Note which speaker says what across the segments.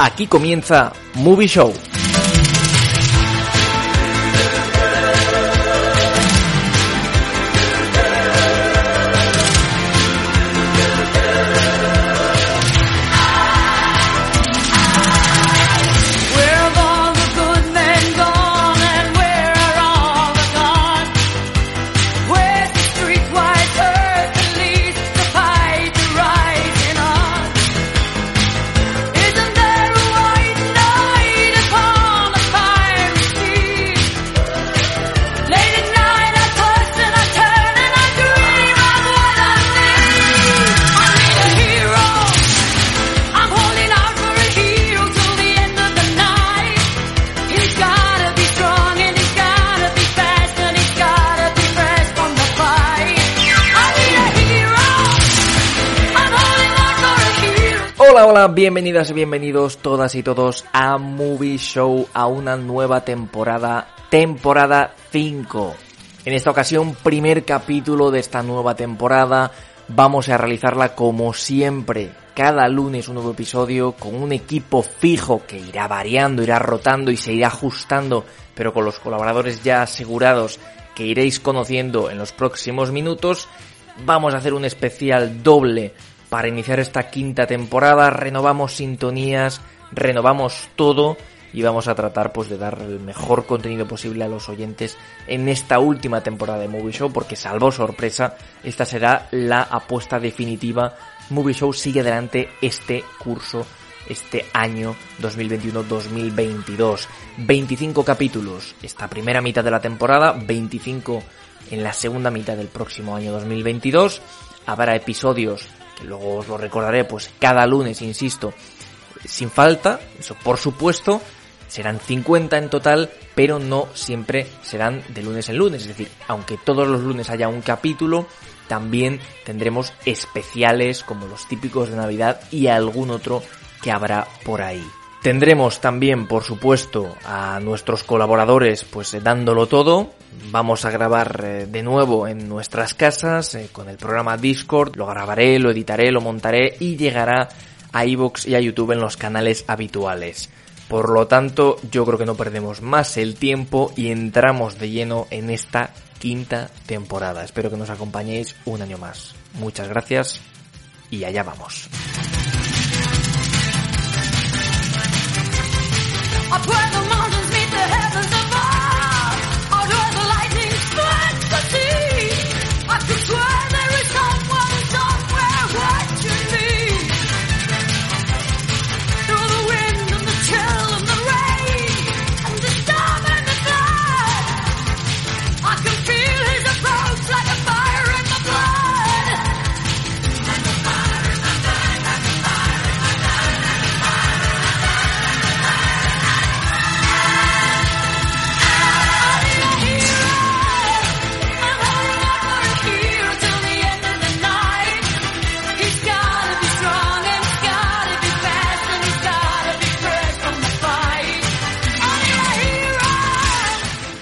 Speaker 1: Aquí comienza Movie Show. Hola, bienvenidas y bienvenidos todas y todos a Movie Show, a una nueva temporada, temporada 5. En esta ocasión, primer capítulo de esta nueva temporada. Vamos a realizarla como siempre, cada lunes un nuevo episodio con un equipo fijo que irá variando, irá rotando y se irá ajustando, pero con los colaboradores ya asegurados que iréis conociendo en los próximos minutos. Vamos a hacer un especial doble para iniciar esta quinta temporada. Renovamos sintonías, renovamos todo y vamos a tratar pues de dar el mejor contenido posible a los oyentes en esta última temporada de Movie Show porque salvo sorpresa, esta será la apuesta definitiva. Movie Show sigue adelante este curso este año 2021-2022. 25 capítulos esta primera mitad de la temporada, 25 en la segunda mitad del próximo año 2022. Habrá episodios luego os lo recordaré pues cada lunes, insisto, sin falta, eso por supuesto, serán 50 en total, pero no siempre serán de lunes en lunes, es decir, aunque todos los lunes haya un capítulo, también tendremos especiales como los típicos de Navidad y algún otro que habrá por ahí. Tendremos también, por supuesto, a nuestros colaboradores pues eh, dándolo todo. Vamos a grabar eh, de nuevo en nuestras casas eh, con el programa Discord. Lo grabaré, lo editaré, lo montaré y llegará a iVoox y a YouTube en los canales habituales. Por lo tanto, yo creo que no perdemos más el tiempo y entramos de lleno en esta quinta temporada. Espero que nos acompañéis un año más. Muchas gracias y allá vamos.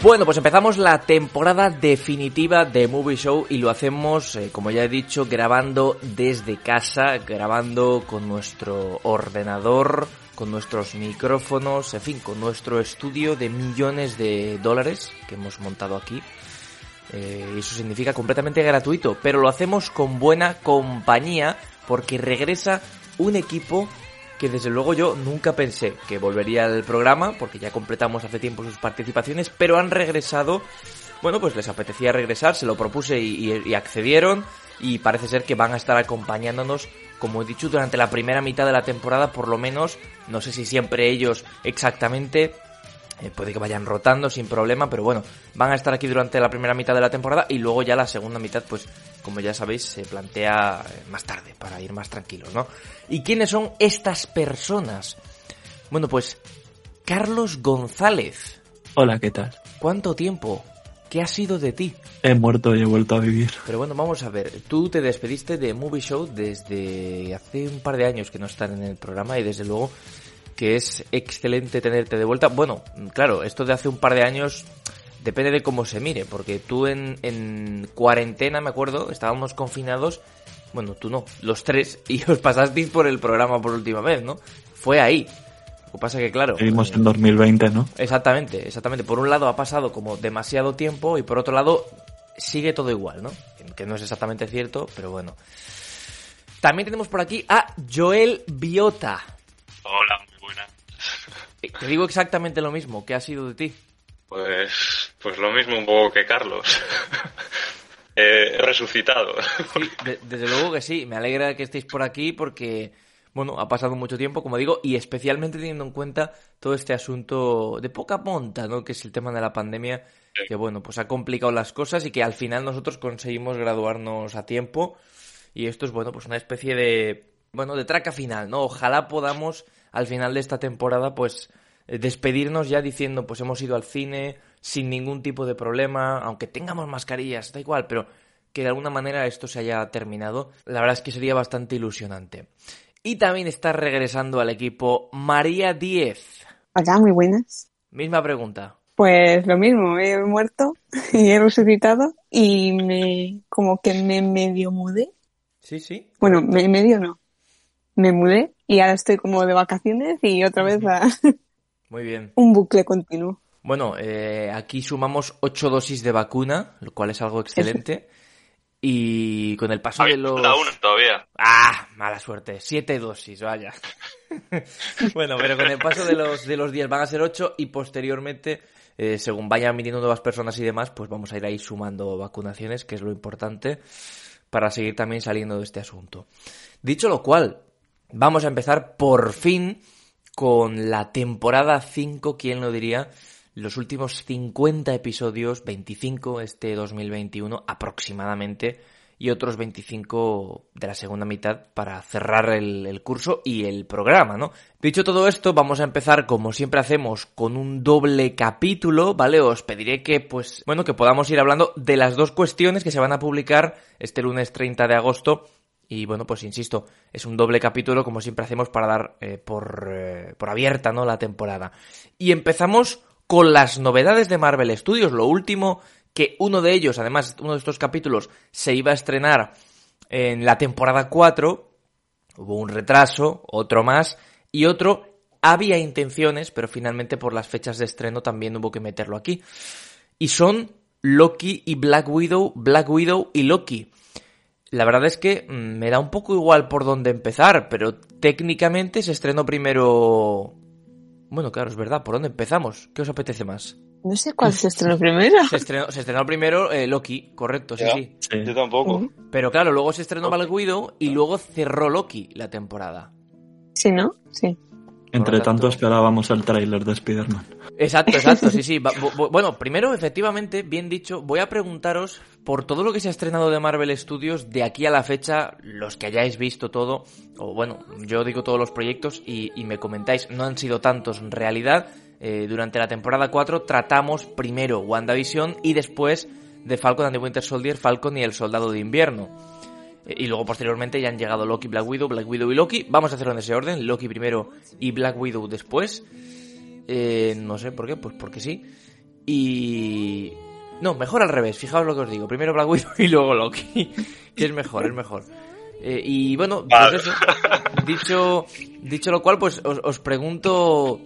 Speaker 1: Bueno, pues empezamos la temporada definitiva de Movie Show y lo hacemos, eh, como ya he dicho, grabando desde casa, grabando con nuestro ordenador, con nuestros micrófonos, en fin, con nuestro estudio de millones de dólares que hemos montado aquí. Eh, eso significa completamente gratuito, pero lo hacemos con buena compañía porque regresa un equipo que desde luego yo nunca pensé que volvería al programa, porque ya completamos hace tiempo sus participaciones, pero han regresado, bueno, pues les apetecía regresar, se lo propuse y, accedieron. y parece ser que van a estar acompañándonos, como he dicho, durante la primera mitad de la temporada, por lo menos, no sé si siempre ellos exactamente, eh, puede que vayan rotando sin problema, pero bueno, van a estar aquí durante la primera mitad de la temporada y luego ya la segunda mitad, pues como ya sabéis, se plantea eh, más tarde para ir más tranquilos, ¿no? ¿Y quiénes son estas personas? Bueno, pues Carlos González.
Speaker 2: Hola, ¿qué tal?
Speaker 1: ¿Cuánto tiempo? ¿Qué ha sido de ti?
Speaker 2: He muerto y he vuelto a vivir.
Speaker 1: Pero bueno, vamos a ver. Tú te despediste de Movie Show desde hace un par de años que no están en el programa y desde luego que es excelente tenerte de vuelta. Bueno, claro, esto de hace un par de años depende de cómo se mire, porque tú en, en cuarentena, me acuerdo, estábamos confinados, bueno, tú no, los tres, y os pasasteis por el programa por última vez, ¿no? Fue ahí. Lo que pasa que, claro...
Speaker 2: Seguimos
Speaker 1: eh,
Speaker 2: en 2020, ¿no?
Speaker 1: Exactamente, exactamente. Por un lado ha pasado como demasiado tiempo y por otro lado sigue todo igual, ¿no? Que no es exactamente cierto, pero bueno. También tenemos por aquí a Joel Biota.
Speaker 3: Hola, muy buena.
Speaker 1: Eh, Te digo exactamente lo mismo. ¿Qué ha sido de ti?
Speaker 3: Pues, pues lo mismo un poco que Carlos. He resucitado.
Speaker 1: De- desde luego que sí. Me alegra que estéis por aquí porque, bueno, ha pasado mucho tiempo, como digo, y especialmente teniendo en cuenta todo este asunto de poca monta, ¿no? Que es el tema de la pandemia, que, bueno, pues ha complicado las cosas y que al final nosotros conseguimos graduarnos a tiempo. Y esto es, bueno, pues una especie de, bueno, de traca final, ¿no? Ojalá podamos, al final de esta temporada, pues eh, despedirnos ya diciendo, pues hemos ido al cine sin ningún tipo de problema, aunque tengamos mascarillas, da igual, pero que de alguna manera esto se haya terminado. La verdad es que sería bastante ilusionante. Y también está regresando al equipo María Diez.
Speaker 4: Hola, muy buenas.
Speaker 1: Misma pregunta.
Speaker 4: Pues lo mismo, he muerto y he resucitado y me como que me medio mudé.
Speaker 1: Sí, sí.
Speaker 4: Bueno, me, medio no. Me mudé y ahora estoy como de vacaciones y otra vez a
Speaker 1: Muy bien.
Speaker 4: un bucle continuo.
Speaker 1: Bueno, eh, aquí sumamos ocho dosis de vacuna, lo cual es algo excelente. Y con el paso de los...
Speaker 3: Falta todavía.
Speaker 1: Ah, mala suerte. Siete dosis, vaya. bueno, pero con el paso de los, de los días van a ser ocho y posteriormente, eh, según vayan viniendo nuevas personas y demás, pues vamos a ir ahí sumando vacunaciones, que es lo importante, para seguir también saliendo de este asunto. Dicho lo cual, vamos a empezar por fin con la temporada 5, ¿quién lo diría? Los últimos 50 episodios, 25 este 2021 aproximadamente, y otros 25 de la segunda mitad para cerrar el, el curso y el programa, ¿no? Dicho todo esto, vamos a empezar como siempre hacemos con un doble capítulo, ¿vale? Os pediré que, pues, bueno, que podamos ir hablando de las dos cuestiones que se van a publicar este lunes 30 de agosto y bueno, pues insisto, es un doble capítulo como siempre hacemos para dar eh, por, eh, por abierta ¿no? la temporada. Y empezamos con las novedades de Marvel Studios, lo último que uno de ellos, además uno de estos capítulos, se iba a estrenar en la temporada 4, hubo un retraso, otro más, y otro había intenciones, pero finalmente por las fechas de estreno también hubo que meterlo aquí. Y son Loki y Black Widow, Black Widow y Loki. La verdad es que mm, me da un poco igual por dónde empezar, pero técnicamente se estrenó primero... Bueno, claro, es verdad, ¿por dónde empezamos? ¿Qué os apetece más?
Speaker 4: No sé cuál se estrenó primero.
Speaker 1: Se estrenó, se estrenó primero eh, Loki, correcto, sí,
Speaker 3: Ya.
Speaker 1: sí.
Speaker 2: Sí.
Speaker 3: Yo tampoco.
Speaker 1: Pero claro, luego se estrenó Widow y luego cerró Loki la temporada.
Speaker 4: Sí, ¿no? Sí.
Speaker 2: Entre
Speaker 1: tanto-
Speaker 2: tanto esperábamos el tráiler de Spider-Man.
Speaker 1: Exacto, exacto, sí, sí. Bueno, primero, efectivamente, bien dicho, voy a preguntaros por todo lo que se ha estrenado de Marvel Studios de aquí a la fecha, los que hayáis visto todo, o bueno, yo digo todos los proyectos y, y me comentáis, no han sido tantos en realidad. Eh, durante la temporada 4 tratamos primero WandaVision y después de Falcon and the Winter Soldier, Falcon y el Soldado de Invierno. Y luego posteriormente ya han llegado Loki, Black Widow, Black Widow y Loki. Vamos a hacerlo en ese orden, Loki primero y Black Widow después. Eh, no sé por qué, pues porque sí. Y... No, mejor al revés, fijaos lo que os digo. Primero Black Widow y luego Loki. que es mejor, es mejor. Eh, y bueno, pues eso. Dicho, dicho lo cual, pues os, os pregunto...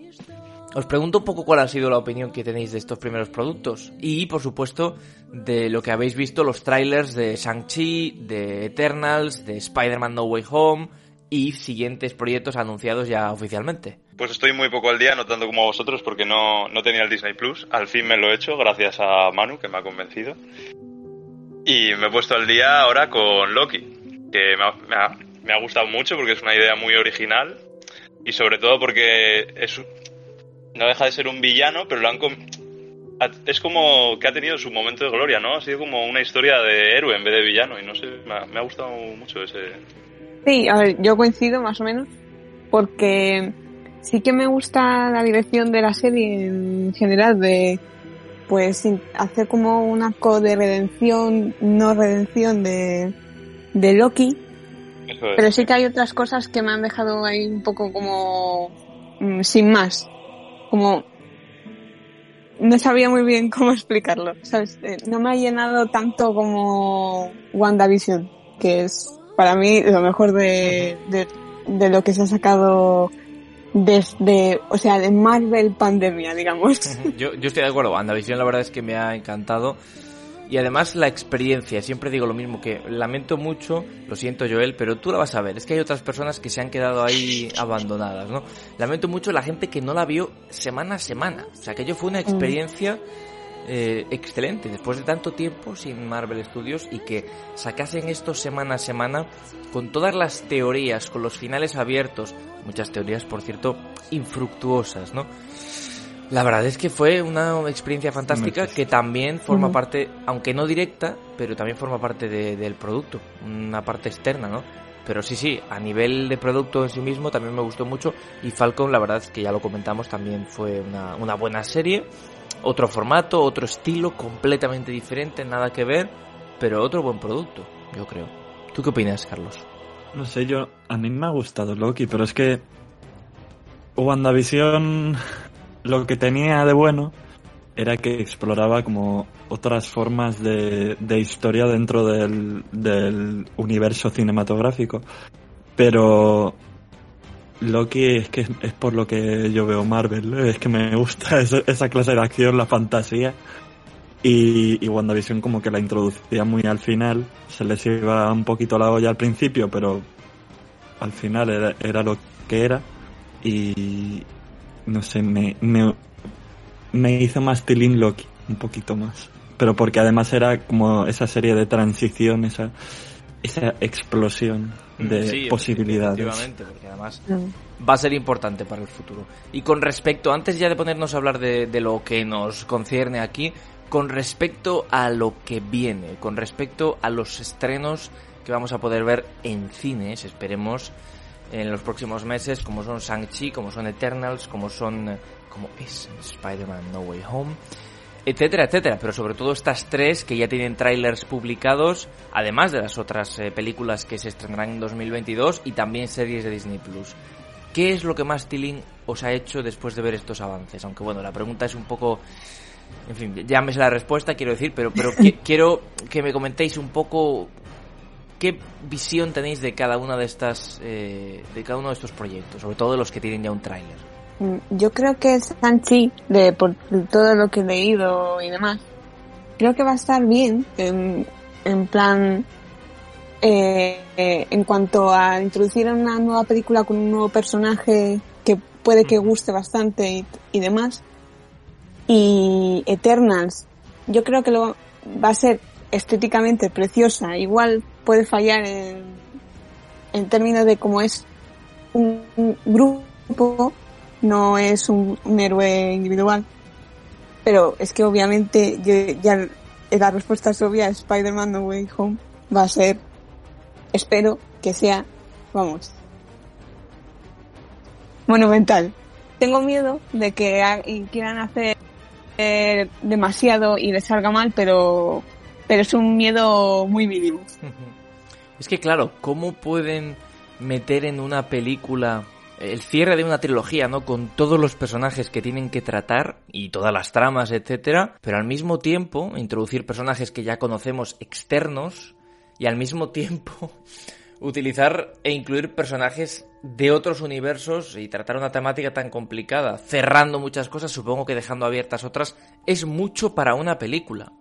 Speaker 1: Os pregunto un poco cuál ha sido la opinión que tenéis de estos primeros productos. Y, por supuesto, de lo que habéis visto, los trailers de Shang-Chi, de Eternals, de Spider-Man No Way Home y siguientes proyectos anunciados ya oficialmente.
Speaker 3: Pues estoy muy poco al día, no tanto como vosotros, porque no, no tenía el Disney Plus. Al fin me lo he hecho, gracias a Manu, que me ha convencido. Y me he puesto al día ahora con Loki, que me ha, me ha- me ha gustado mucho porque es una idea muy original y sobre todo porque es no deja de ser un villano, pero lo han es como que ha tenido su momento de gloria, ¿no? Ha sido como una historia de héroe en vez de villano y no sé, me ha, me ha gustado mucho ese...
Speaker 4: Sí, a ver, yo coincido más o menos, porque sí que me gusta la dirección de la serie en general, de pues hacer como un arco de redención, no redención de, de Loki,
Speaker 3: es.
Speaker 4: pero sí que hay otras cosas que me han dejado ahí un poco como mm, sin más, como no sabía muy bien cómo explicarlo, ¿sabes? Eh, No me ha llenado tanto como WandaVision, que es para mí lo mejor de, de, lo que se ha sacado desde, o sea, de Marvel Pandemia, digamos.
Speaker 1: Yo, yo estoy de acuerdo, WandaVision la verdad es que me ha encantado. Y además la experiencia, siempre digo lo mismo, que lamento mucho, lo siento Joel, pero tú la vas a ver, es que hay otras personas que se han quedado ahí abandonadas, ¿no? Lamento mucho la gente que no la vio semana a semana, o sea, que yo fue una experiencia eh, excelente, después de tanto tiempo sin Marvel Studios y que sacasen esto semana a semana con todas las teorías, con los finales abiertos, muchas teorías por cierto infructuosas, ¿no? La verdad es que fue una experiencia fantástica que también forma parte, aunque no directa, pero también forma parte de- del producto, una parte externa, ¿no? Pero sí, sí, a nivel de producto en sí mismo también me gustó mucho y Falcon, la verdad es que ya lo comentamos, también fue una, una buena serie, otro formato, otro estilo completamente diferente, nada que ver, pero otro buen producto, yo creo. ¿Tú qué opinas, Carlos?
Speaker 2: No sé, yo. A mí me ha gustado Loki, pero es que. WandaVision. Lo que tenía de bueno era que exploraba como otras formas de, de historia dentro del, del universo cinematográfico. Pero. Loki es que es por lo que yo veo Marvel, es que me gusta esa, clase de acción, la fantasía. Y, y WandaVision como que la introducía muy al final, se les iba un poquito la olla al principio, pero al final era, era lo que era. Y no sé, me, me, me hizo más tilín Loki, un poquito más. Pero porque además era como esa serie de transición, esa, esa explosión de
Speaker 1: Sí,
Speaker 2: posibilidades.
Speaker 1: efectivamente, porque además
Speaker 4: Mm.
Speaker 1: va a ser importante para el futuro. Y con respecto, antes ya de ponernos a hablar de, de lo que nos concierne aquí, con respecto a lo que viene, con respecto a los estrenos que vamos a poder ver en cines, esperemos, en los próximos meses, como son Shang-Chi, como son Eternals, como son, eh, como es Spider-Man No Way Home, etcétera, etcétera. Pero sobre todo estas tres que ya tienen trailers publicados, además de las otras eh, películas que se estrenarán en 2022 y también series de Disney Plus. ¿Qué es lo que más Tilling os ha hecho después de ver estos avances? Aunque bueno, la pregunta es un poco... En fin, ya me sé la respuesta, quiero decir, pero, pero qui- quiero que me comentéis un poco qué visión tenéis de cada una de estas, eh, de cada uno de estos proyectos, sobre todo de los que tienen ya un tráiler.
Speaker 4: Mm, Yo creo que Sanchi, de por todo lo que he leído y demás, creo que va a estar bien en, en plan eh, eh, en cuanto a introducir una nueva película con un nuevo personaje que puede que guste bastante y, y demás. Y Eternals, yo creo que lo va a ser estéticamente preciosa. Igual puede fallar en, en términos de cómo es un, un grupo, no es un, un héroe individual. Pero es que obviamente yo, ya la respuesta es obvia, Spider-Man No Way Home va a ser, espero que sea, vamos, monumental. Tengo miedo de que ha- quieran hacer eh, demasiado y les salga mal, pero, pero es un miedo muy mínimo.
Speaker 1: Es que claro, ¿cómo pueden meter en una película el cierre de una trilogía, ¿no? Con todos los personajes que tienen que tratar y todas las tramas, etcétera, pero al mismo tiempo introducir personajes que ya conocemos externos y al mismo tiempo utilizar e incluir personajes de otros universos y tratar una temática tan complicada, cerrando muchas cosas, supongo que dejando abiertas otras, es mucho para una película.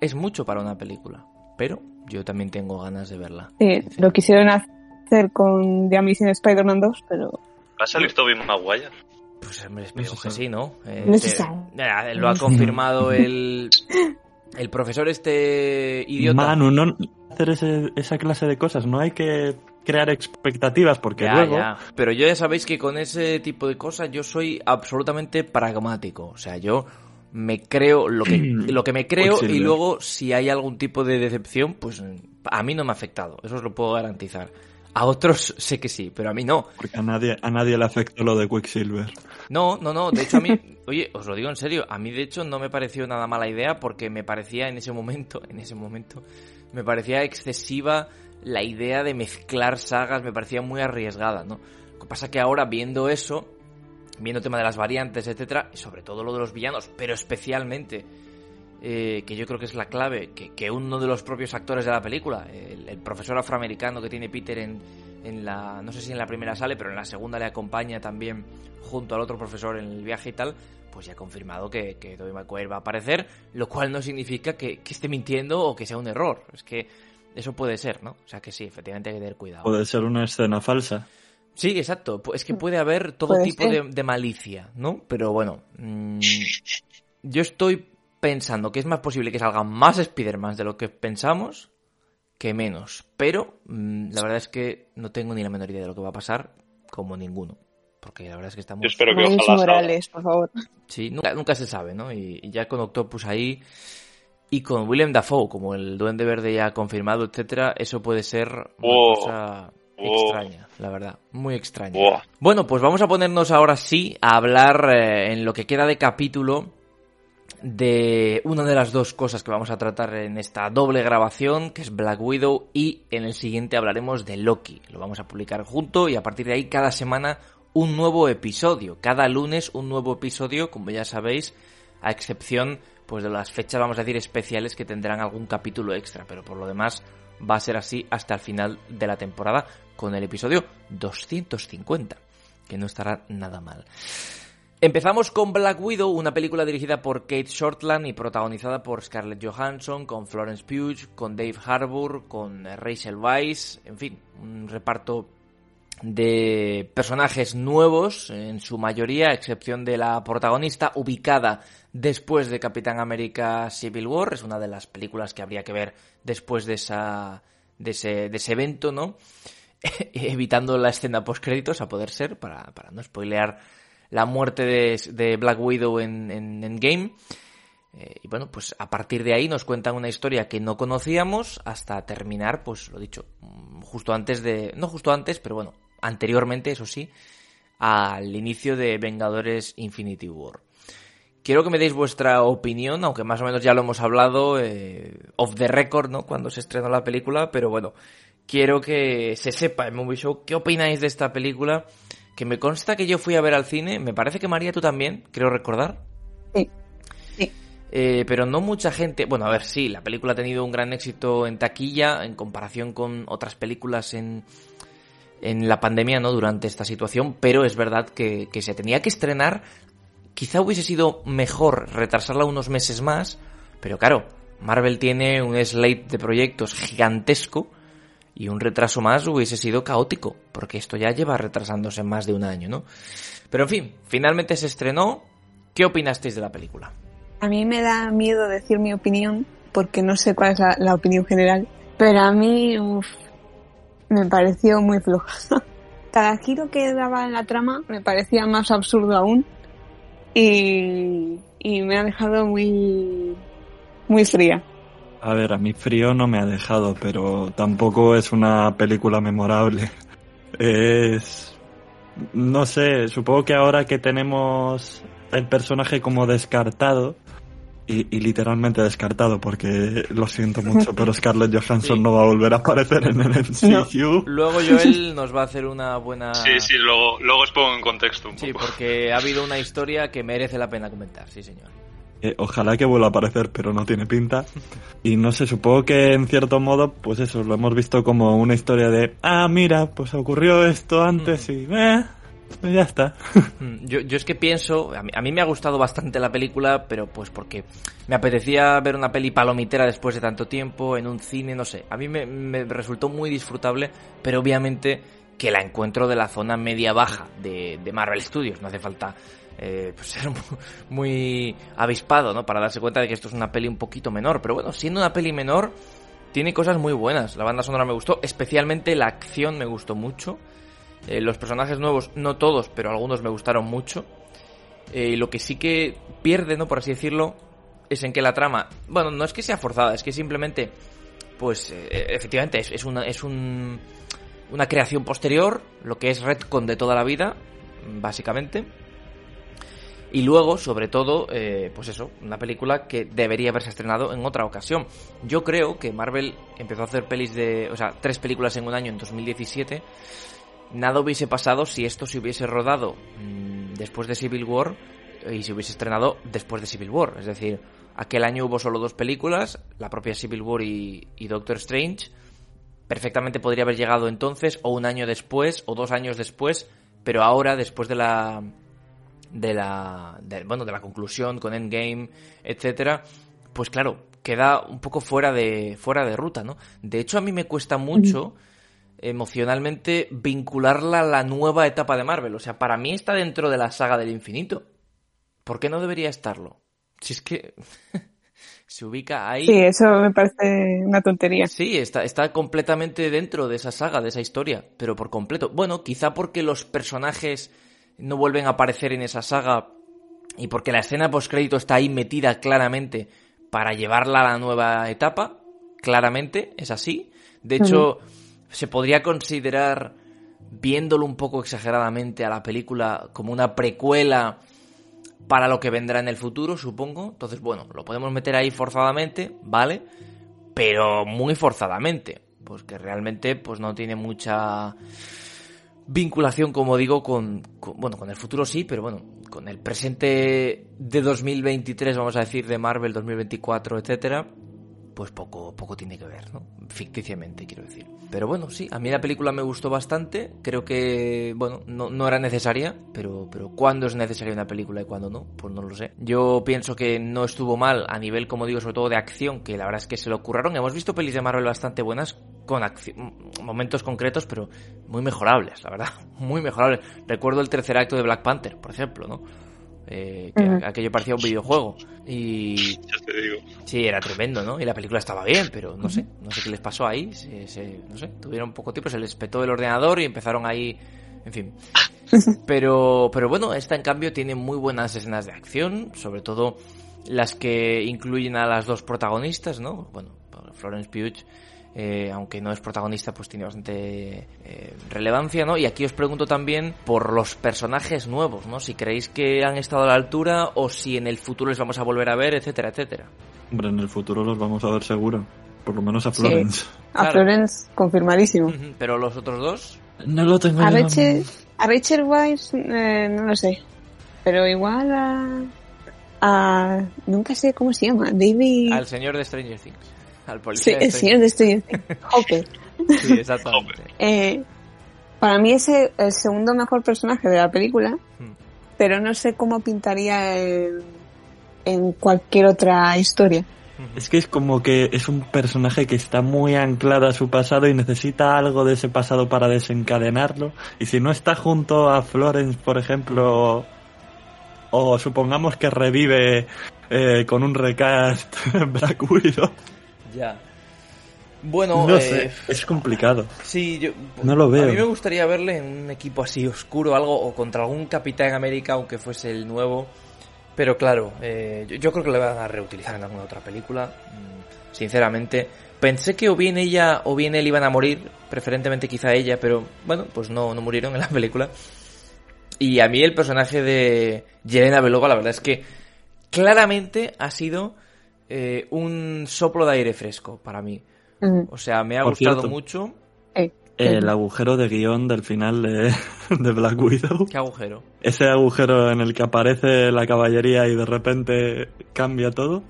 Speaker 1: Es mucho para una película, pero yo también tengo ganas de verla.
Speaker 4: Sí, lo quisieron hacer con The Amazing Spider-Man 2, pero
Speaker 3: ¿Va a salir Tobey Maguire?
Speaker 1: Pues hombre, espero
Speaker 2: No
Speaker 1: que sí, ¿no? Eh,
Speaker 4: No se
Speaker 1: te-
Speaker 4: sabe.
Speaker 1: eh, lo ha confirmado el El profesor este idiota.
Speaker 2: Manu, no hacer ese- esa clase de cosas, no hay que crear expectativas porque
Speaker 1: Ya,
Speaker 2: luego
Speaker 1: ya. Pero yo ya sabéis que con ese tipo de cosas yo soy absolutamente pragmático. O sea, yo me creo lo que, lo que me creo y luego si hay algún tipo de decepción, pues a mí no me ha afectado. Eso os lo puedo garantizar. A otros sé que sí, pero a mí no.
Speaker 2: porque a nadie a nadie le afectó lo de Quicksilver.
Speaker 1: No, no, no. De hecho, a mí, oye, os lo digo en serio, a mí de hecho no me pareció nada mala idea porque me parecía en ese momento, en ese momento, me parecía excesiva la idea de mezclar sagas, me parecía muy arriesgada, ¿no? Lo que pasa que ahora viendo eso, viendo el tema de las variantes, etcétera, y sobre todo lo de los villanos, pero especialmente eh, que yo creo que es la clave, que, que uno de los propios actores de la película, el, el profesor afroamericano que tiene Peter en, en la, no sé si en la primera sale, pero en la segunda le acompaña también junto al otro profesor en el viaje y tal, pues ya ha confirmado que, que Tobey va a aparecer, lo cual no significa que, que esté mintiendo o que sea un error, es que eso puede ser, ¿no? O sea que sí, efectivamente hay que tener cuidado.
Speaker 2: Puede ser una escena falsa.
Speaker 1: Sí, exacto. Es que puede haber todo
Speaker 4: Puede
Speaker 1: tipo de, malicia, ¿no? Pero bueno, mm, yo estoy pensando que es más posible que salgan más Spider-Man de lo que pensamos que menos. Pero mm, la verdad es que no tengo ni la menor idea de lo que va a pasar, como ninguno. Porque la verdad es que estamos...
Speaker 3: Yo espero que ojalá.
Speaker 4: Morales, por favor.
Speaker 1: Sí, nunca, nunca se sabe, ¿no? Y, y ya con Octopus ahí y con Willem Dafoe, como el Duende Verde ya confirmado, etcétera, eso puede ser una cosa Extraña, la verdad, muy extraña. Bueno, pues vamos a ponernos ahora sí a hablar eh, en lo que queda de capítulo de una de las dos cosas que vamos a tratar en esta doble grabación, que es Black Widow, y en el siguiente hablaremos de Loki. Lo vamos a publicar junto y a partir de ahí cada semana un nuevo episodio. Cada lunes un nuevo episodio, como ya sabéis, a excepción pues de las fechas, vamos a decir, especiales que tendrán algún capítulo extra, pero por lo demás va a ser así hasta el final de la temporada con el episodio 250, que no estará nada mal. Empezamos con Black Widow, una película dirigida por Kate Shortland y protagonizada por Scarlett Johansson, con Florence Pugh, con Dave Harbour, con Rachel Weisz, en fin, un reparto de personajes nuevos, en su mayoría, a excepción de la protagonista, ubicada después de Capitán América Civil War. Es una de las películas que habría que ver después de, esa, de, ese, de ese evento, ¿no? Evitando la escena post-créditos, a poder ser, para, para no spoilear la muerte de, de Black Widow en, en, en Game. Eh, y bueno, pues a partir de ahí nos cuentan una historia que no conocíamos hasta terminar, pues lo dicho, justo antes de, no justo antes, pero bueno, anteriormente, eso sí, al inicio de Vengadores Infinity War. Quiero que me deis vuestra opinión, aunque más o menos ya lo hemos hablado eh, off the record, ¿no? Cuando se estrenó la película, pero bueno, quiero que se sepa en Movie Show qué opináis de esta película, que me consta que yo fui a ver al cine, me parece que María tú también, creo recordar.
Speaker 4: Sí. Sí.
Speaker 1: Eh, pero no mucha gente. Bueno, a ver, sí, la película ha tenido un gran éxito en taquilla en comparación con otras películas en, en la pandemia, ¿no? Durante esta situación, pero es verdad que, que se tenía que estrenar. Quizá hubiese sido mejor retrasarla unos meses más, pero claro, Marvel tiene un slate de proyectos gigantesco y un retraso más hubiese sido caótico, porque esto ya lleva retrasándose más de un año, ¿no? Pero en fin, finalmente se estrenó. ¿Qué opinasteis de la película?
Speaker 4: A mí me da miedo decir mi opinión porque no sé cuál es la, opinión general. Pero a mí me pareció muy floja. Cada giro que daba en la trama me parecía más absurdo aún. Y, y me ha dejado muy, muy fría.
Speaker 2: A ver, a mí frío no me ha dejado, pero tampoco es una película memorable. Es... No sé, supongo que ahora que tenemos el personaje como descartado, y, y literalmente descartado, porque lo siento mucho, pero Scarlett Johansson
Speaker 1: Sí.
Speaker 2: no va a volver a aparecer en el MCU.
Speaker 1: Luego Joel nos va a hacer una buena...
Speaker 3: Sí, sí, luego, luego os pongo en contexto un
Speaker 1: Sí,
Speaker 3: poco.
Speaker 1: porque ha habido una historia que merece la pena comentar, sí señor.
Speaker 2: Eh, ojalá que vuelva a aparecer, pero no tiene pinta. Y no sé, supongo que en cierto modo, pues eso, lo hemos visto como una historia de, ah, mira, pues ocurrió esto antes y, eh, pues ya está.
Speaker 1: Mm, Yo, yo es que pienso, a mí, a mí me ha gustado bastante la película, pero pues porque me apetecía ver una peli palomitera después de tanto tiempo, en un cine, no sé. A mí me, me resultó muy disfrutable, pero obviamente que la encuentro de la zona media-baja de, de Marvel Studios. No hace falta eh, pues ser mu- muy avispado, ¿no? Para darse cuenta de que esto es una peli un poquito menor. Pero bueno, siendo una peli menor, tiene cosas muy buenas. La banda sonora me gustó, especialmente la acción me gustó mucho. Eh, los personajes nuevos, no todos, pero algunos me gustaron mucho. Eh, lo que sí que pierde, ¿no? Por así decirlo, es en que la trama, bueno, no es que sea forzada, es que simplemente, pues, eh, efectivamente, es, es una, es un, una creación posterior, lo que es retcon de toda la vida, básicamente. Y luego, sobre todo, eh, pues eso, una película que debería haberse estrenado en otra ocasión. Yo creo que Marvel empezó a hacer pelis de, o sea, tres películas en un año en 2017. Nada hubiese pasado si esto se hubiese rodado mm, después de Civil War y se hubiese estrenado después de Civil War. Es decir, aquel año hubo solo dos películas, la propia Civil War y, y Doctor Strange. Perfectamente podría haber llegado entonces, o un año después, o dos años después, pero ahora, después de la. De la. de- bueno, de la conclusión con Endgame, etcétera, pues claro, queda un poco fuera de. fuera de ruta, ¿no? De hecho, a mí me cuesta mucho emocionalmente vincularla a la nueva etapa de Marvel. O sea, para mí está dentro de la saga del infinito. ¿Por qué no debería estarlo? Si es que se ubica ahí.
Speaker 4: Sí, eso me parece una tontería.
Speaker 1: Sí, está, está completamente dentro de esa saga, de esa historia, pero por completo. Bueno, quizá porque los personajes no vuelven a aparecer en esa saga y porque la escena postcrédito está ahí metida claramente para llevarla a la nueva etapa, claramente, es así. De hecho, se podría considerar, viéndolo un poco exageradamente a la película, como una precuela para lo que vendrá en el futuro, supongo. Entonces, bueno, lo podemos meter ahí forzadamente, ¿vale? Pero muy forzadamente. Pues que realmente pues no tiene mucha vinculación, como digo, con, con- bueno, con el futuro sí, pero bueno, con el presente de 2023, vamos a decir, de Marvel 2024, etcétera, pues poco, poco tiene que ver, ¿no? Ficticiamente, quiero decir. Pero bueno, sí, a mí la película me gustó bastante. Creo que, bueno, no, no era necesaria, pero, pero ¿cuándo es necesaria una película y cuándo no? Pues no lo sé. Yo pienso que no estuvo mal a nivel, como digo, sobre todo de acción, que la verdad es que se lo ocurraron. Hemos visto pelis de Marvel bastante buenas con momentos concretos, pero muy mejorables, la verdad. Muy mejorables. Recuerdo el tercer acto de Black Panther, por ejemplo, ¿no? Eh, que aquello parecía un videojuego. Y
Speaker 3: Ya te digo.
Speaker 1: Sí, era tremendo, ¿no? Y la película estaba bien, pero no sé, no sé qué les pasó ahí, se, se- no sé, tuvieron poco tiempo, se les petó el ordenador y empezaron ahí, en fin. Pero, pero bueno, esta en cambio tiene muy buenas escenas de acción, sobre todo las que incluyen a las dos protagonistas, ¿no? Bueno, Florence Pugh, eh, aunque no es protagonista, pues tiene bastante eh, relevancia, ¿no? Y aquí os pregunto también por los personajes nuevos, ¿no? Si creéis que han estado a la altura o si en el futuro les vamos a volver a ver, etcétera, etcétera.
Speaker 2: Hombre, en el futuro los vamos a ver seguro. Por lo menos a
Speaker 4: Sí.
Speaker 2: Florence.
Speaker 4: A
Speaker 1: Claro.
Speaker 4: Florence, confirmadísimo.
Speaker 1: Pero los otros dos,
Speaker 2: No lo tengo
Speaker 4: A
Speaker 2: yo.
Speaker 4: Rachel, a Rachel Weisz, eh, no lo sé. Pero igual a, a. Nunca sé cómo se llama. David.
Speaker 1: al señor de Stranger Things. Al
Speaker 4: Sí,
Speaker 1: policía.
Speaker 4: el señor de Stranger Things. Hopper.
Speaker 1: Things. Sí, exactamente.
Speaker 4: Eh, para mí es el, segundo mejor personaje de la película,
Speaker 1: Hmm.
Speaker 4: pero no sé cómo pintaría en, en cualquier otra historia.
Speaker 2: Es que es como que es un personaje que está muy anclado a su pasado y necesita algo de ese pasado para desencadenarlo. Y si no está junto a Florence, por ejemplo, o supongamos que revive eh, con un recast Black Widow,
Speaker 1: Ya. Bueno,
Speaker 2: no
Speaker 1: eh,
Speaker 2: sé, es complicado.
Speaker 1: Sí, yo.
Speaker 2: No lo veo.
Speaker 1: A mí me gustaría verle en un equipo así oscuro, algo, o contra algún Capitán América, aunque fuese el nuevo. Pero claro, eh, yo, yo creo que le van a reutilizar en alguna otra película. mm, Sinceramente. Pensé que o bien ella o bien él iban a morir, preferentemente quizá ella, pero bueno, pues no, no murieron en la película. Y a mí el personaje de Yelena Belova, la verdad es que claramente ha sido eh, un soplo de aire fresco para mí. O sea, me ha
Speaker 2: Por
Speaker 1: gustado
Speaker 2: cierto.
Speaker 1: mucho.
Speaker 4: Eh,
Speaker 2: El agujero de guion del final de, de Black Widow.
Speaker 1: ¿Qué agujero?
Speaker 2: Ese agujero en el que aparece la caballería y de repente cambia todo.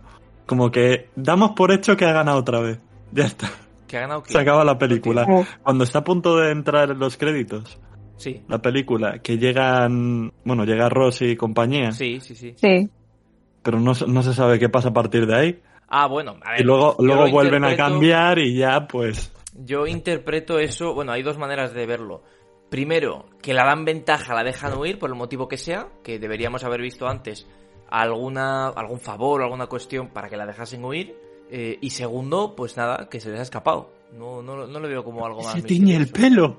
Speaker 2: Como que damos por hecho que ha ganado otra vez. Ya está.
Speaker 1: ¿Que ha ganado?
Speaker 2: Se acaba la película. Cuando está a punto de entrar en los créditos,
Speaker 1: Sí.
Speaker 2: la película, que llegan, bueno, llega Ross y compañía,
Speaker 1: Sí, sí, sí.
Speaker 4: Sí.
Speaker 2: Pero no, se- no se sabe qué pasa a partir de ahí.
Speaker 1: Ah, bueno, a ver.
Speaker 2: Y luego, luego vuelven a cambiar y ya, pues,
Speaker 1: Yo interpreto eso, bueno, hay dos maneras de verlo. Primero, que la dan ventaja, la dejan huir por el motivo que sea, que deberíamos haber visto antes alguna algún favor o alguna cuestión para que la dejasen huir. Eh, y segundo, pues nada, que se les ha escapado. No, no, no lo veo como algo más.
Speaker 2: Se tiñe el pelo.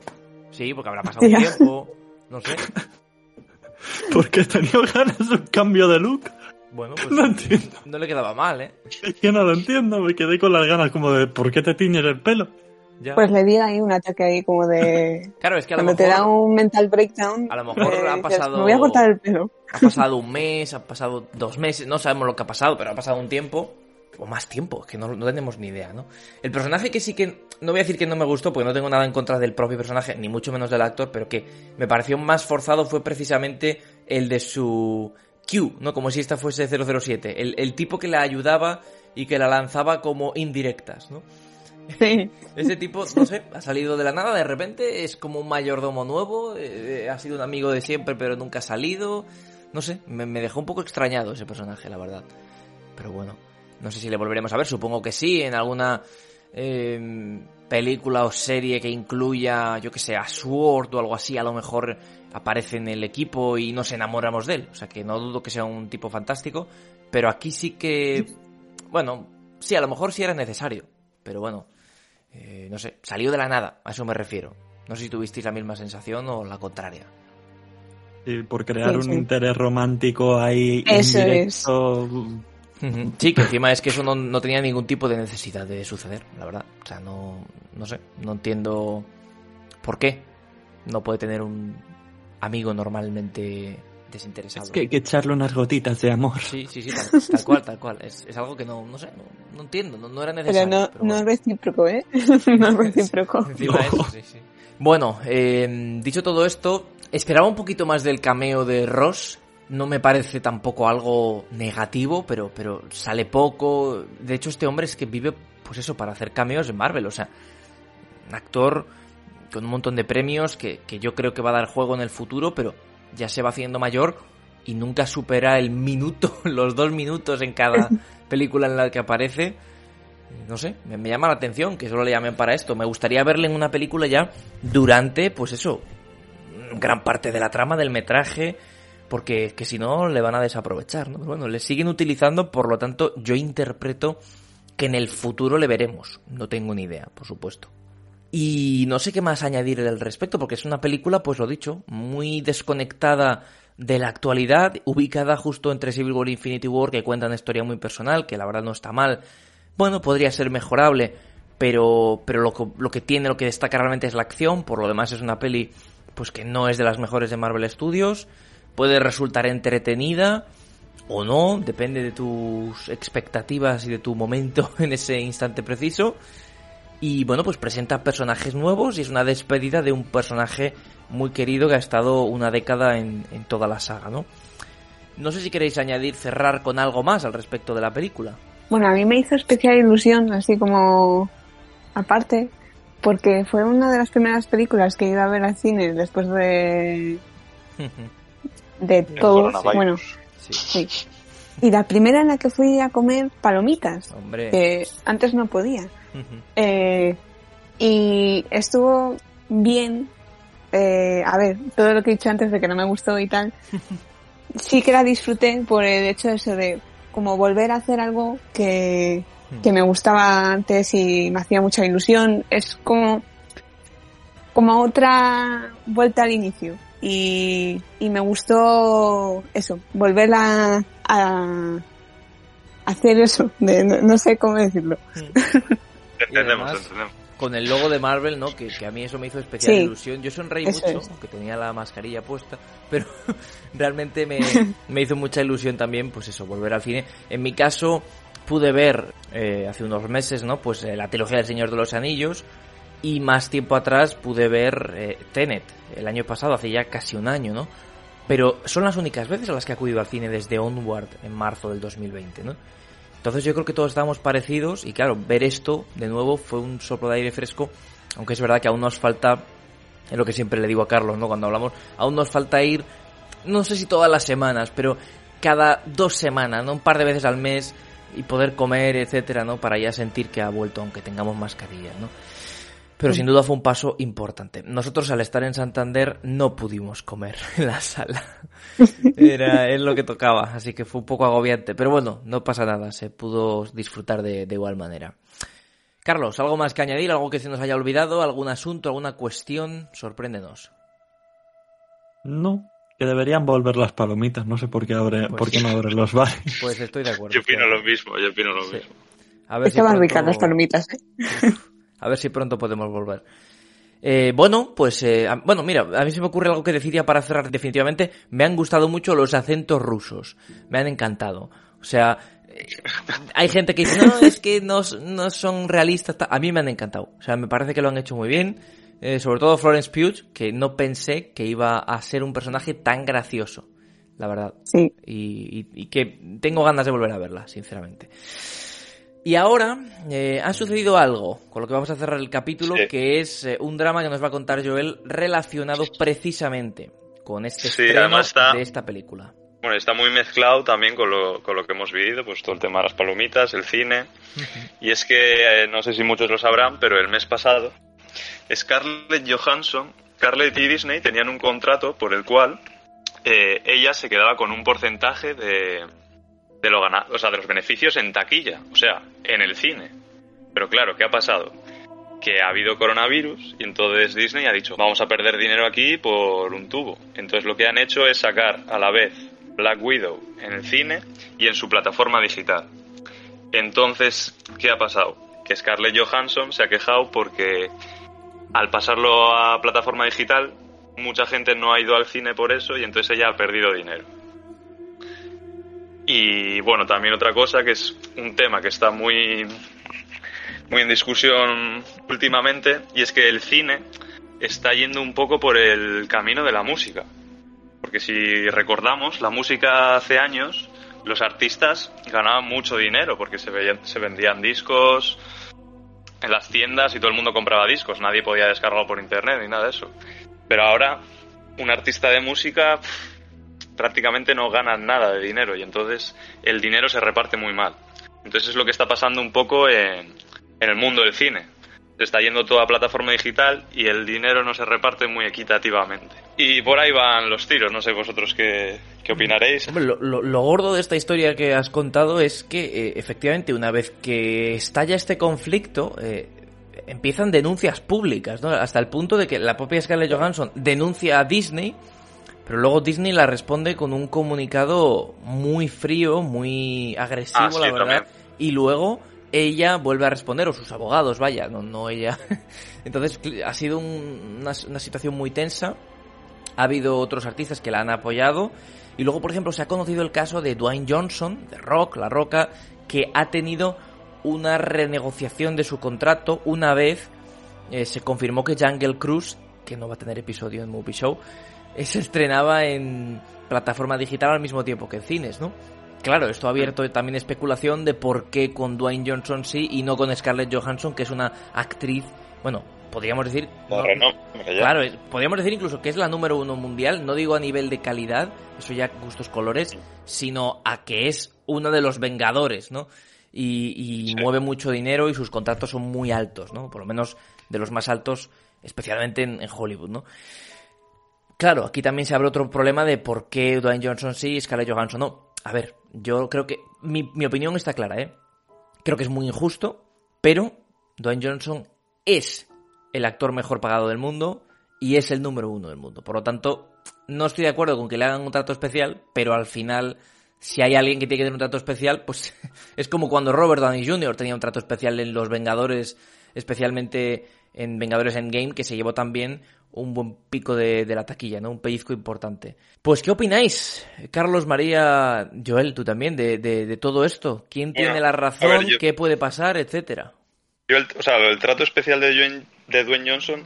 Speaker 1: Sí, porque habrá pasado un tiempo. No sé.
Speaker 2: Porque tenía ganas de un cambio de look.
Speaker 1: Bueno, pues
Speaker 2: No entiendo.
Speaker 1: no le quedaba mal, ¿eh?
Speaker 2: Es que no lo entiendo. Me quedé con las ganas como de ¿por qué te tiñes el pelo?
Speaker 1: Ya.
Speaker 4: Pues le di ahí un ataque ahí como de...
Speaker 1: claro, es que a lo
Speaker 4: Cuando
Speaker 1: mejor
Speaker 4: te da un mental breakdown...
Speaker 1: a lo mejor
Speaker 4: eh,
Speaker 1: ha
Speaker 4: dices,
Speaker 1: pasado-
Speaker 4: Me voy a cortar el pelo.
Speaker 1: ha pasado un mes, ha pasado dos meses, no sabemos lo que ha pasado, pero ha pasado un tiempo, o más tiempo, es que no, no tenemos ni idea, ¿no? El personaje que sí que, no voy a decir que no me gustó, porque no tengo nada en contra del propio personaje, ni mucho menos del actor, pero que me pareció más forzado fue precisamente el de su Q, ¿no? Como si esta fuese 007, el, el tipo que la ayudaba y que la lanzaba como indirectas, ¿no?
Speaker 4: Sí.
Speaker 1: Ese tipo, no sé, ha salido de la nada, de repente es como un mayordomo nuevo, eh, ha sido un amigo de siempre pero nunca ha salido. No sé, me, me dejó un poco extrañado ese personaje, la verdad. Pero bueno, no sé si le volveremos a ver, supongo que sí, en alguna eh, película o serie que incluya, yo que sé, a Sword o algo así, a lo mejor aparece en el equipo y nos enamoramos de él. O sea que no dudo que sea un tipo fantástico, pero aquí sí que, bueno, sí, a lo mejor sí era necesario, pero bueno. Eh, no sé, salió de la nada, a eso me refiero. No sé si tuvisteis la misma sensación o la contraria.
Speaker 2: Y por crear
Speaker 4: Sí,
Speaker 2: un
Speaker 4: sí.
Speaker 2: interés romántico ahí
Speaker 4: Eso
Speaker 2: indirecto.
Speaker 1: Sí, que encima es que eso no, no tenía ningún tipo de necesidad de suceder, la verdad. O sea, no, no sé, no entiendo por qué no puede tener un amigo normalmente desinteresado.
Speaker 2: Es que hay que echarle unas gotitas de amor.
Speaker 1: Sí, sí, sí, tal, tal cual, tal cual. Es, es algo que no, no sé, no, no entiendo, no, no era
Speaker 4: Pero
Speaker 1: necesario.
Speaker 4: no,
Speaker 1: pero
Speaker 4: no
Speaker 1: bueno.
Speaker 4: es recíproco, ¿eh? no es recíproco.
Speaker 1: Eso, sí, sí. Bueno, eh, dicho todo esto, esperaba un poquito más del cameo de Ross. No me parece tampoco algo negativo, pero, pero sale poco. De hecho, este hombre es que vive, pues eso, para hacer cameos en Marvel. O sea, un actor con un montón de premios que, que yo creo que va a dar juego en el futuro, pero ya se va haciendo mayor y nunca supera el minuto, los dos minutos en cada película en la que aparece. No sé, me, me llama la atención que solo le llamen para esto. Me gustaría verle en una película ya durante, pues eso, gran parte de la trama del metraje, porque que si no le van a desaprovechar, ¿no? Pero bueno, le siguen utilizando, por lo tanto, yo interpreto que en el futuro le veremos. No tengo ni idea, por supuesto. Y no sé qué más añadir al respecto, porque es una película, pues lo dicho, muy desconectada de la actualidad, ubicada justo entre Civil War e Infinity War, que cuenta una historia muy personal, que la verdad no está mal. Bueno, podría ser mejorable, pero, pero lo, que- lo que tiene, lo que destaca realmente es la acción, por lo demás es una peli pues que no es de las mejores de Marvel Studios, puede resultar entretenida o no, depende de tus expectativas y de tu momento en ese instante preciso. Y bueno, pues presenta personajes nuevos y es una despedida de un personaje muy querido que ha estado una década en, en toda la saga, ¿no? No sé si queréis añadir, cerrar con algo más al respecto de la película.
Speaker 4: Bueno, a mí me hizo especial ilusión, así como aparte, porque fue una de las primeras películas que iba a ver al cine después de, de todo. Bueno,
Speaker 1: sí,
Speaker 4: sí. Y la primera en la que fui a comer palomitas,
Speaker 1: hombre.
Speaker 4: que antes no podía. Eh, y estuvo bien. Eh, a ver, todo lo que he dicho antes de que no me gustó y tal, sí que la disfruté por el hecho de eso de como volver a hacer algo que, que me gustaba antes y me hacía mucha ilusión. Es como, como otra vuelta al inicio. Y, y me gustó eso, volver a, a hacer eso, de, no, no sé cómo decirlo.
Speaker 3: Entendemos,
Speaker 1: además-
Speaker 3: entendemos.
Speaker 1: con el logo de Marvel, ¿no? Que, que a mí eso me hizo especial
Speaker 4: Sí.
Speaker 1: ilusión. Yo sonreí mucho,
Speaker 4: es.
Speaker 1: aunque tenía la mascarilla puesta, pero realmente me, me hizo mucha ilusión también, pues eso, volver al cine. En mi caso, pude ver eh, hace unos meses, ¿no? Pues eh, la trilogía del Señor de los Anillos y más tiempo atrás pude ver eh, Tenet, el año pasado, hace ya casi un año, ¿no? Pero son las únicas veces a las que he acudido al cine desde Onward en marzo del 2020, ¿no? Entonces yo creo que todos estábamos parecidos y claro, ver esto de nuevo fue un soplo de aire fresco, aunque es verdad que aún nos falta, es lo que siempre le digo a Carlos, ¿no? Cuando hablamos, aún nos falta ir, no sé si todas las semanas, pero cada dos semanas, ¿no? Un par de veces al mes y poder comer, etcétera, ¿no? Para ya sentir que ha vuelto, aunque tengamos mascarilla, ¿no? Pero sin duda fue un paso importante. Nosotros al estar en Santander no pudimos comer en la sala. Era es lo que tocaba, así que fue un poco agobiante. Pero bueno, no pasa nada, se pudo disfrutar de, de igual manera. Carlos, ¿algo más que añadir? ¿Algo que se nos haya olvidado? ¿Algún asunto? ¿Alguna cuestión? Sorpréndenos.
Speaker 2: No, que deberían volver las palomitas. No sé por qué, abre,
Speaker 1: Pues
Speaker 2: por qué no abren los bares.
Speaker 1: Pues estoy de acuerdo.
Speaker 3: Yo opino lo mismo, yo opino lo
Speaker 1: Sí.
Speaker 3: mismo.
Speaker 1: A ver si
Speaker 4: Estaban
Speaker 1: pronto-
Speaker 4: ricas las palomitas, ¿eh?
Speaker 1: A ver si pronto podemos volver. Eh, bueno, pues, eh, bueno, mira, a mí se me ocurre algo que deciría para cerrar definitivamente. Me han gustado mucho los acentos rusos. Me han encantado. O sea, eh, hay gente que dice, no, es que no, no son realistas. ta-". A mí me han encantado. O sea, me parece que lo han hecho muy bien. Eh, sobre todo Florence Pugh, que no pensé que iba a ser un personaje tan gracioso. La verdad
Speaker 4: Sí.
Speaker 1: y, y- y que tengo ganas de volver a verla, sinceramente. Y ahora eh, ha sucedido algo con lo que vamos a cerrar el capítulo,
Speaker 3: Sí.
Speaker 1: que es eh, un drama que nos va a contar Joel relacionado precisamente con este
Speaker 3: Sí,
Speaker 1: estreno
Speaker 3: está-
Speaker 1: de esta película.
Speaker 3: Bueno, está muy mezclado también con lo, con lo que hemos vivido, pues todo el tema de las palomitas, el cine. Y es que, eh, no sé si muchos lo sabrán, pero el mes pasado, Scarlett Johansson, Scarlett y Disney tenían un contrato por el cual ella se quedaba con un porcentaje de, de, lo gana- o sea, de los beneficios en taquilla, o sea, en el cine. Pero claro, ¿qué ha pasado? Que ha habido coronavirus y entonces Disney ha dicho, vamos a perder dinero aquí por un tubo. Entonces lo que han hecho es sacar a la vez Black Widow en el cine y en su plataforma digital. Entonces, ¿qué ha pasado? Que Scarlett Johansson se ha quejado porque al pasarlo a plataforma digital, mucha gente no ha ido al cine por eso y entonces ella ha perdido dinero. Y bueno, también otra cosa que es un tema que está muy, muy en discusión últimamente y es que el cine está yendo un poco por el camino de la música. Porque si recordamos, la música hace años, los artistas ganaban mucho dinero porque se, veían- se vendían discos en las tiendas y todo el mundo compraba discos, nadie podía descargarlo por internet ni nada de eso. Pero ahora, un artista de música prácticamente no gana nada de dinero y entonces el dinero se reparte muy mal. Entonces es lo que está pasando un poco en, en el mundo del cine. Se está yendo toda plataforma digital y el dinero no se reparte muy equitativamente. Y por ahí van los tiros, no sé vosotros qué, qué opinaréis.
Speaker 1: Lo gordo de esta historia que has contado es que eh, efectivamente una vez que estalla este conflicto eh, empiezan denuncias públicas, ¿no? Hasta el punto de que la propia Scarlett Johansson denuncia a Disney, pero luego Disney la responde con un comunicado muy frío, muy agresivo,
Speaker 3: Ah, sí,
Speaker 1: la verdad,
Speaker 3: también.
Speaker 1: y luego ella vuelve a responder, o sus abogados, vaya, no, no ella. Entonces ha sido un- una, una situación muy tensa. Ha habido otros artistas que la han apoyado. Y luego, por ejemplo, se ha conocido el caso de Dwayne Johnson, de Rock, La Roca, que ha tenido una renegociación de su contrato una vez eh, se confirmó que Jungle Cruise, que no va a tener episodio en Movie Show, se estrenaba en plataforma digital al mismo tiempo que en cines, ¿no? Claro, esto ha abierto también especulación de por qué con Dwayne Johnson sí y no con Scarlett Johansson, que es una actriz, bueno, podríamos decir... No-
Speaker 3: ya.
Speaker 1: Claro, es- podríamos decir incluso que es la número uno mundial, no digo a nivel de calidad, eso ya gustos colores, sino a que es uno de los vengadores, ¿no? Y, y
Speaker 3: Sí.
Speaker 1: mueve mucho dinero y sus contratos son muy altos, ¿no? Por lo menos de los más altos, especialmente en, en Hollywood, ¿no? Claro, aquí también se abre otro problema de por qué Dwayne Johnson sí y Scarlett Johansson no. A ver, yo creo que mi, mi opinión está clara, ¿eh? Creo que es muy injusto, pero Dwayne Johnson es el actor mejor pagado del mundo y es el número uno del mundo. Por lo tanto, no estoy de acuerdo con que le hagan un trato especial, pero al final, si hay alguien que tiene que tener un trato especial, pues es como cuando Robert Downey Jr. tenía un trato especial en Los Vengadores, especialmente en Vengadores Endgame, que se llevó también un buen pico de, de la taquilla, ¿no? Un pellizco importante. Pues, ¿qué opináis? Carlos, María, Joel, tú también, de, de- de todo esto. ¿Quién
Speaker 3: Bueno,
Speaker 1: tiene la razón?
Speaker 3: ver, yo-
Speaker 1: ¿Qué puede pasar? Etcétera.
Speaker 3: Yo el, o sea, el trato especial de Dwayne, de Dwayne Johnson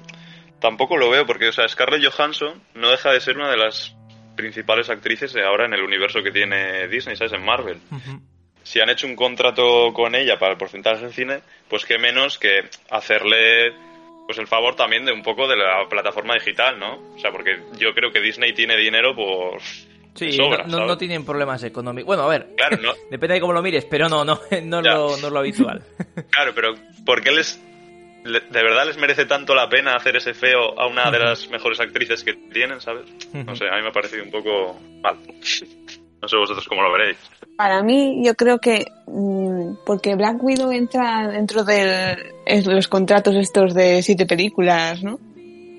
Speaker 3: tampoco lo veo porque, o sea, Scarlett Johansson no deja de ser una de las principales actrices ahora en el universo que tiene Disney, ¿sabes? En Marvel. Si han hecho un contrato con ella para el porcentaje de cine, pues qué menos que hacerle pues el favor también de un poco de la plataforma digital, ¿no? O sea, porque yo creo que Disney tiene dinero por
Speaker 1: Sí,
Speaker 3: sobra,
Speaker 1: no, no- tienen problemas económicos. Bueno, a ver,
Speaker 3: Claro, no,
Speaker 1: depende de cómo lo mires, pero no, no, no, lo, no es lo habitual.
Speaker 3: Claro, pero ¿por qué les le- ¿De verdad les merece tanto la pena hacer ese feo a una de las mejores actrices que tienen, ¿sabes? No sé, a mí me ha parecido un poco mal. No sé vosotros cómo lo veréis.
Speaker 4: Para mí, yo creo que mm, porque Black Widow entra dentro de los contratos estos de siete películas, ¿no?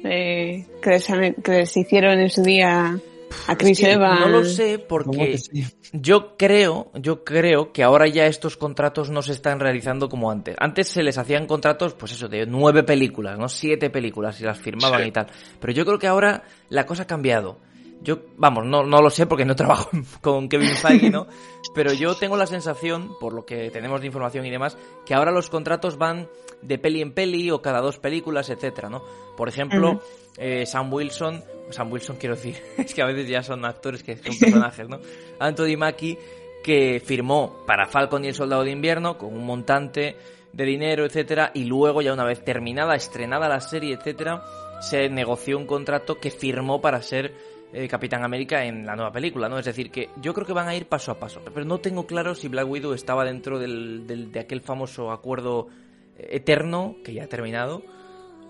Speaker 4: Eh, que, les han- que les hicieron en su día a Chris
Speaker 1: Es que
Speaker 4: Evans.
Speaker 1: No lo sé
Speaker 2: ¿Cómo
Speaker 1: porque
Speaker 2: sí?
Speaker 1: yo creo, yo creo que ahora ya estos contratos no se están realizando como antes. Antes se les hacían contratos, pues eso, de nueve películas, ¿no? Siete películas y las firmaban
Speaker 3: Sí.
Speaker 1: y tal. Pero yo creo que ahora la cosa ha cambiado. Yo, vamos, no, no lo sé porque no trabajo con Kevin Feige, ¿no? Pero yo tengo la sensación, por lo que tenemos de información y demás, que ahora los contratos van de peli en peli o cada dos películas, etcétera, ¿no? Por ejemplo, eh, Sam Wilson, Sam Wilson quiero decir, es que a veces ya son actores que son personajes, ¿no? Anthony Mackie, que firmó para Falcon y el Soldado de Invierno con un montante de dinero, etcétera, y luego ya una vez terminada, estrenada la serie, etcétera, se negoció un contrato que firmó para ser eh, Capitán América en la nueva película, ¿no? Es decir, que yo creo que van a ir paso a paso, pero no tengo claro si Black Widow estaba dentro del, de aquel famoso acuerdo eh, eterno que ya ha terminado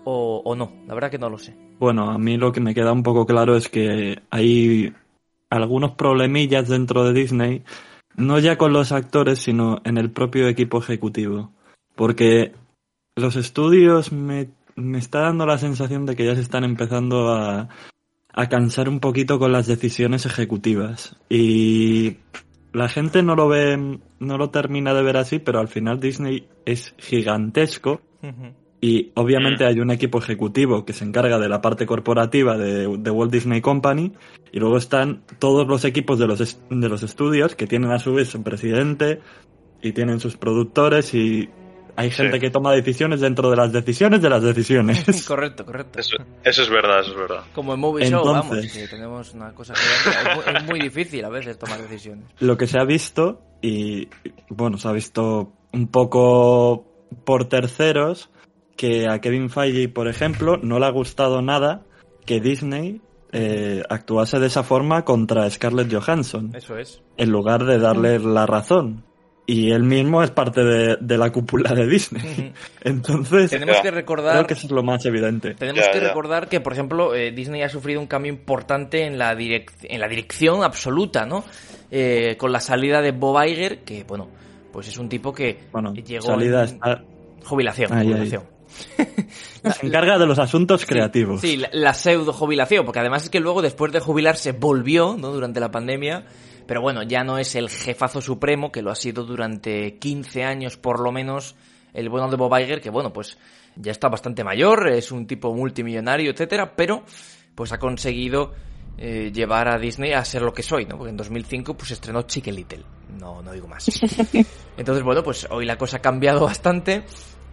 Speaker 1: o, o no, la verdad que no lo sé.
Speaker 2: Bueno, a mí lo que me queda un poco claro es que hay algunos problemillas dentro de Disney, no ya con los actores, sino en el propio equipo ejecutivo. Porque los estudios me, me está dando la sensación de que ya se están empezando a, a cansar un poquito con las decisiones ejecutivas. Y la gente no lo ve, no lo termina de ver así, pero al final Disney es gigantesco y obviamente hay un equipo ejecutivo que se encarga de la parte corporativa de, de Walt Disney Company y luego están todos los equipos de los, de los estudios que tienen a su vez un presidente y tienen sus productores y hay
Speaker 3: Sí.
Speaker 2: gente que toma decisiones dentro de las decisiones de las decisiones.
Speaker 1: correcto, correcto.
Speaker 3: Eso, eso es verdad, eso es verdad.
Speaker 1: Como en Movie Show, vamos,
Speaker 2: Entonces-
Speaker 1: que tenemos una cosa que es muy, es muy difícil a veces tomar decisiones.
Speaker 2: Lo que se ha visto y bueno, se ha visto un poco por terceros que a Kevin Feige, por ejemplo, no le ha gustado nada que Disney eh, actuase de esa forma contra Scarlett Johansson.
Speaker 1: Eso es.
Speaker 2: en lugar de darle la razón. Y él mismo es parte de, de la cúpula de Disney. Entonces,
Speaker 1: Tenemos que recordar
Speaker 2: creo que eso es lo más evidente.
Speaker 1: Tenemos
Speaker 3: Ya,
Speaker 1: que
Speaker 3: ya.
Speaker 1: recordar que, por ejemplo, eh, Disney ha sufrido un cambio importante en la, direc- en la dirección absoluta, ¿no? Eh, con la salida de Bob Iger, que, bueno, pues es un tipo que
Speaker 2: Bueno,
Speaker 1: llegó
Speaker 2: salida
Speaker 1: en-
Speaker 2: está-
Speaker 1: jubilación,
Speaker 2: Ahí, ahí.
Speaker 1: jubilación.
Speaker 2: se encarga de los asuntos creativos.
Speaker 1: Sí, la, la pseudo jubilación, porque además es que luego después de jubilarse volvió, ¿no? Durante la pandemia, pero bueno, ya no es el jefazo supremo, que lo ha sido durante 15 años por lo menos, el bueno de Bob Iger, que bueno, pues ya está bastante mayor, es un tipo multimillonario, etcétera, pero pues ha conseguido eh, llevar a Disney a ser lo que soy, ¿no? Porque en 2005 pues estrenó Chicken Little, no, no digo más. Entonces, bueno, pues hoy la cosa ha cambiado bastante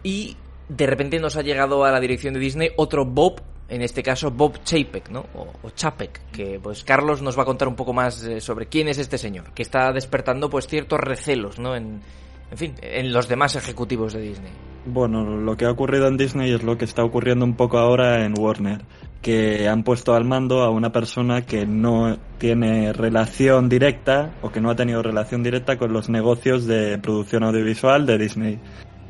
Speaker 1: y de repente nos ha llegado a la dirección de Disney otro Bob, en este caso Bob Chapek, ¿no? O, Chapek, que pues Carlos nos va a contar un poco más eh, sobre quién es este señor, que está despertando pues ciertos recelos, ¿no? En, en fin, en los demás ejecutivos de Disney.
Speaker 2: Bueno, lo que ha ocurrido en Disney es lo que está ocurriendo un poco ahora en Warner, que han puesto al mando a una persona que no tiene relación directa o que no ha tenido relación directa con los negocios de producción audiovisual de Disney,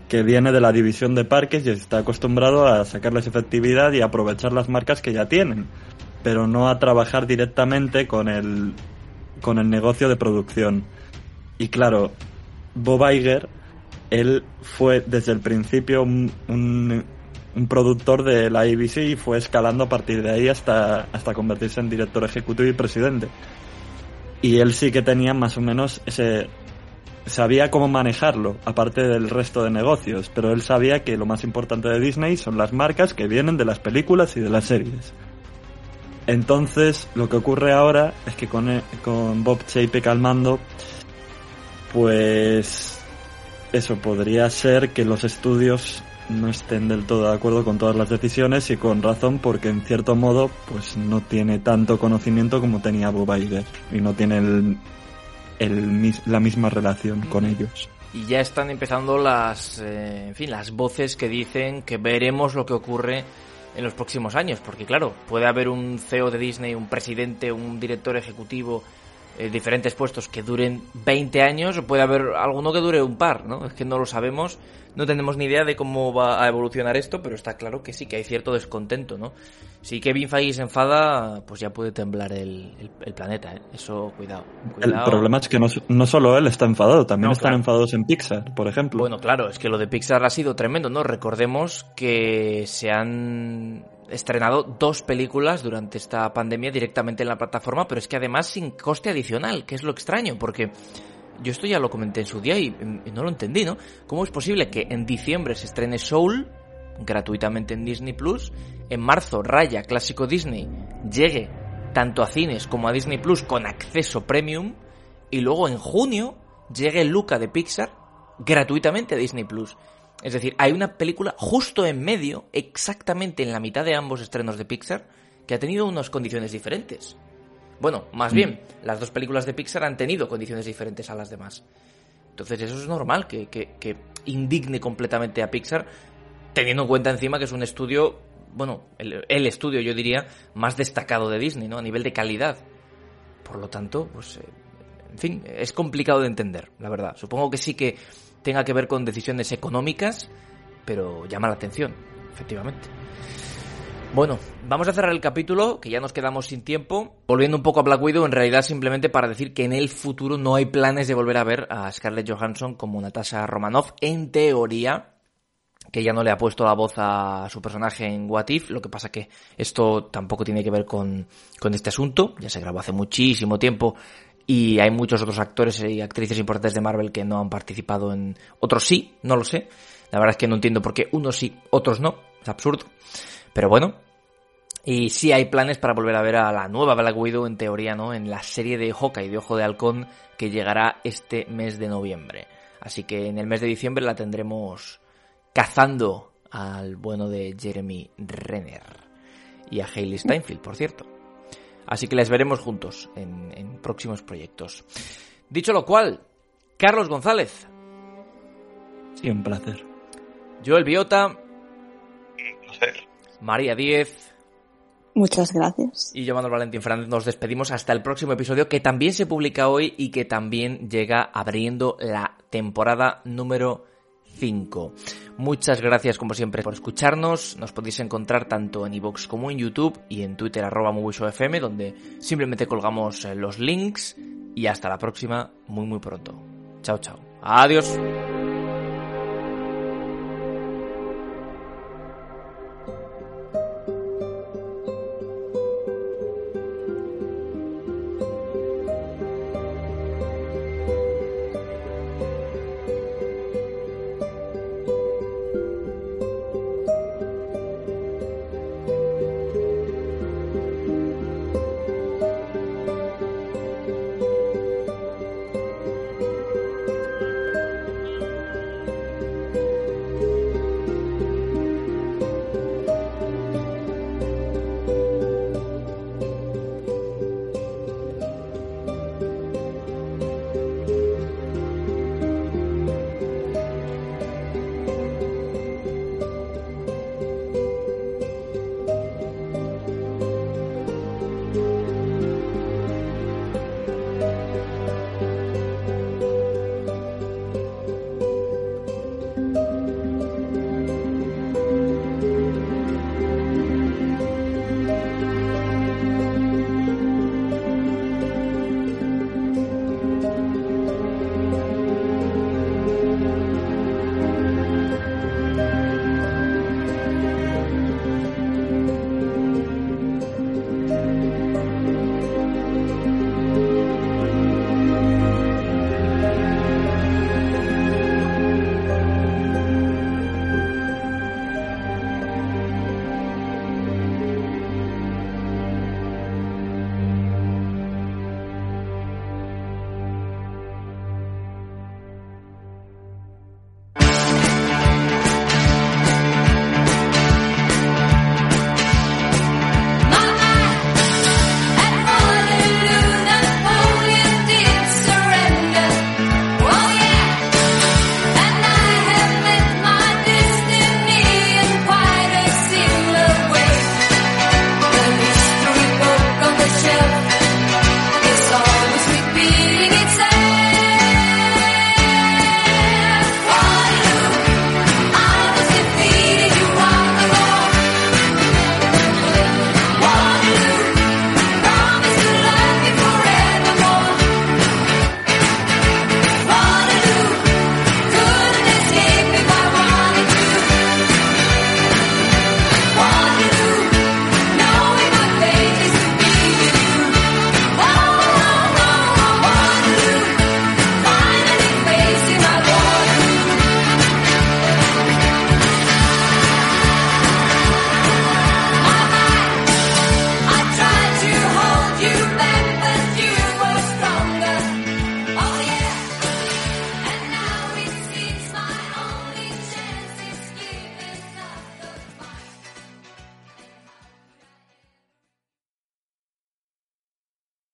Speaker 2: que viene de la división de parques y está acostumbrado a sacarles efectividad y aprovechar las marcas que ya tienen, pero no a trabajar directamente con el con el negocio de producción. Y claro, Bob Iger él fue desde el principio un, un- productor de la ABC y fue escalando a partir de ahí hasta, hasta convertirse en director ejecutivo y presidente. Y él sí que tenía más o menos ese... Sabía cómo manejarlo, aparte del resto de negocios, pero él sabía que lo más importante de Disney son las marcas que vienen de las películas y de las series. Entonces, lo que ocurre ahora es que con, e- con Bob Chapek al mando, pues eso podría ser que los estudios no estén del todo de acuerdo con todas las decisiones y con razón porque en cierto modo pues no tiene tanto conocimiento como tenía Bob Iger y no tiene el, el la misma relación con ellos.
Speaker 1: Y ya están empezando las, eh, en fin, las voces que dicen que veremos lo que ocurre en los próximos años, porque claro, puede haber un CEO de Disney, un presidente, un director ejecutivo eh, diferentes puestos que duren 20 años, o puede haber alguno que dure un par, ¿no? Es que no lo sabemos, no tenemos ni idea de cómo va a evolucionar esto, pero está claro que sí, que hay cierto descontento, ¿no? Si Kevin Feige se enfada, pues ya puede temblar el, el- el planeta, ¿eh? Eso, cuidado.
Speaker 2: El
Speaker 1: cuidado.
Speaker 2: problema es que no, no solo él está enfadado, también
Speaker 1: No,
Speaker 2: están
Speaker 1: claro.
Speaker 2: enfadados en Pixar, por ejemplo.
Speaker 1: Bueno, claro, es que lo de Pixar ha sido tremendo, ¿no? Recordemos que se han estrenado dos películas durante esta pandemia directamente en la plataforma, pero es que además sin coste adicional, que es lo extraño, porque yo esto ya lo comenté en su día y, y no lo entendí, ¿no? ¿Cómo es posible que en diciembre se estrene Soul gratuitamente en Disney Plus, en marzo Raya, clásico Disney, llegue tanto a cines como a Disney Plus con acceso premium y luego en junio llegue Luca de Pixar gratuitamente a Disney Plus. Es decir, hay una película justo en medio, exactamente en la mitad de ambos estrenos de Pixar, que ha tenido unas condiciones diferentes. Bueno, más bien, las dos películas de Pixar han tenido condiciones diferentes a las demás. Entonces eso es normal, que, que- que indigne completamente a Pixar, teniendo en cuenta encima que es un estudio, bueno, el, el estudio yo diría, más destacado de Disney, ¿no? A nivel de calidad. Por lo tanto, pues, eh, en fin, es complicado de entender, la verdad. Supongo que sí que tenga que ver con decisiones económicas, pero llama la atención, efectivamente. Bueno, vamos a cerrar el capítulo, que ya nos quedamos sin tiempo. Volviendo un poco a Black Widow, en realidad simplemente para decir que en el futuro no hay planes de volver a ver a Scarlett Johansson como Natasha Romanoff, en teoría, que ya no le ha puesto la voz a su personaje en What If, lo que pasa que esto tampoco tiene que ver con, con este asunto, ya se grabó hace muchísimo tiempo y hay muchos otros actores y actrices importantes de Marvel que no han participado en... Otros sí, no lo sé. La verdad es que no entiendo por qué unos sí, otros no. Es absurdo. Pero bueno. Y sí hay planes para volver a ver a la nueva Black Widow, en teoría, ¿no? En la serie de Hawkeye de Ojo de Halcón que llegará este mes de noviembre. Así que en el mes de diciembre la tendremos cazando al bueno de Jeremy Renner. Y a Hailey Steinfeld, por cierto. Así que les veremos juntos en, en próximos proyectos. Dicho lo cual, Carlos González,
Speaker 2: Sí, un placer.
Speaker 1: Joel Biota,
Speaker 3: Un placer.
Speaker 1: María Díez
Speaker 4: Muchas gracias.
Speaker 1: y yo, Manuel Valentín Fernández, nos despedimos hasta el próximo episodio que también se publica hoy y que también llega abriendo la temporada número 5. Muchas gracias como siempre por escucharnos. Nos podéis encontrar tanto en iVoox como en YouTube y en Twitter arroba MovieShowFM donde simplemente colgamos eh, los links y hasta la próxima muy muy pronto. Chao chao. Adiós.